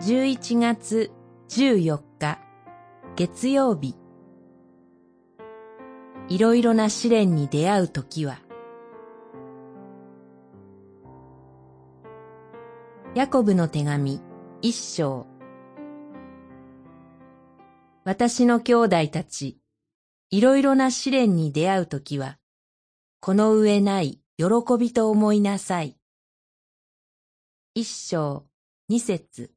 11月14日月曜日。いろいろな試練に出会うときはヤコブの手紙一章。私の兄弟たち、いろいろな試練に出会うときは、この上ない喜びと思いなさい。一章二節。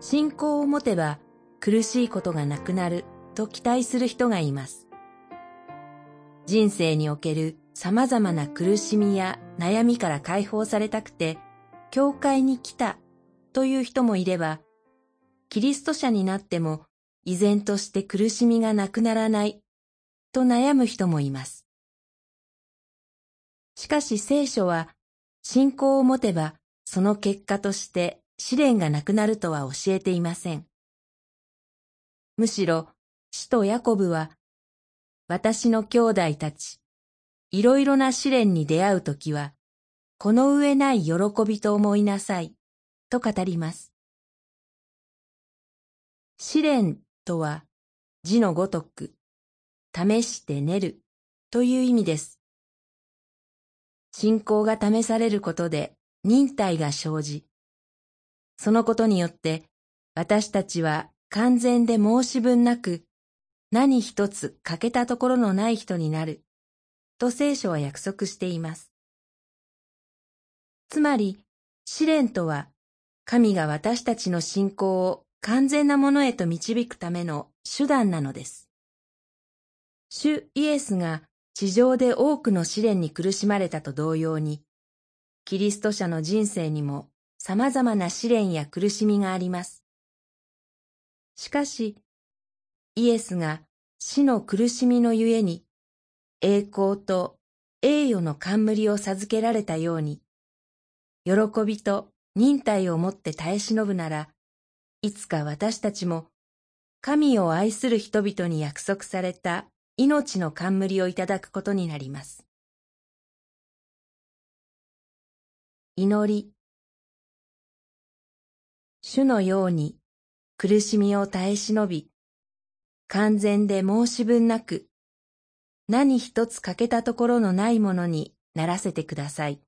信仰を持てば苦しいことがなくなると期待する人がいます。人生における様々な苦しみや悩みから解放されたくて、教会に来たという人もいれば、キリスト者になっても依然として苦しみがなくならないと悩む人もいます。しかし聖書は信仰を持てばその結果として試練がなくなるとは教えていません。むしろ、使徒ヤコブは、私の兄弟たち、いろいろな試練に出会うときは、この上ない喜びと思いなさい、と語ります。試練とは、字のごとく、試して練るという意味です。信仰が試されることで忍耐が生じ、そのことによって私たちは完全で申し分なく何一つ欠けたところのない人になると聖書は約束しています。つまり試練とは神が私たちの信仰を完全なものへと導くための手段なのです。主イエスが地上で多くの試練に苦しまれたと同様に、キリスト者の人生にも様々な試練や苦しみがあります。しかし、イエスが死の苦しみのゆえに、栄光と栄誉の冠を授けられたように、喜びと忍耐をもって耐え忍ぶなら、いつか私たちも神を愛する人々に約束された命の冠をいただくことになります。祈り主のように苦しみを耐え忍び、完全で申し分なく、何一つ欠けたところのないものにならせてください。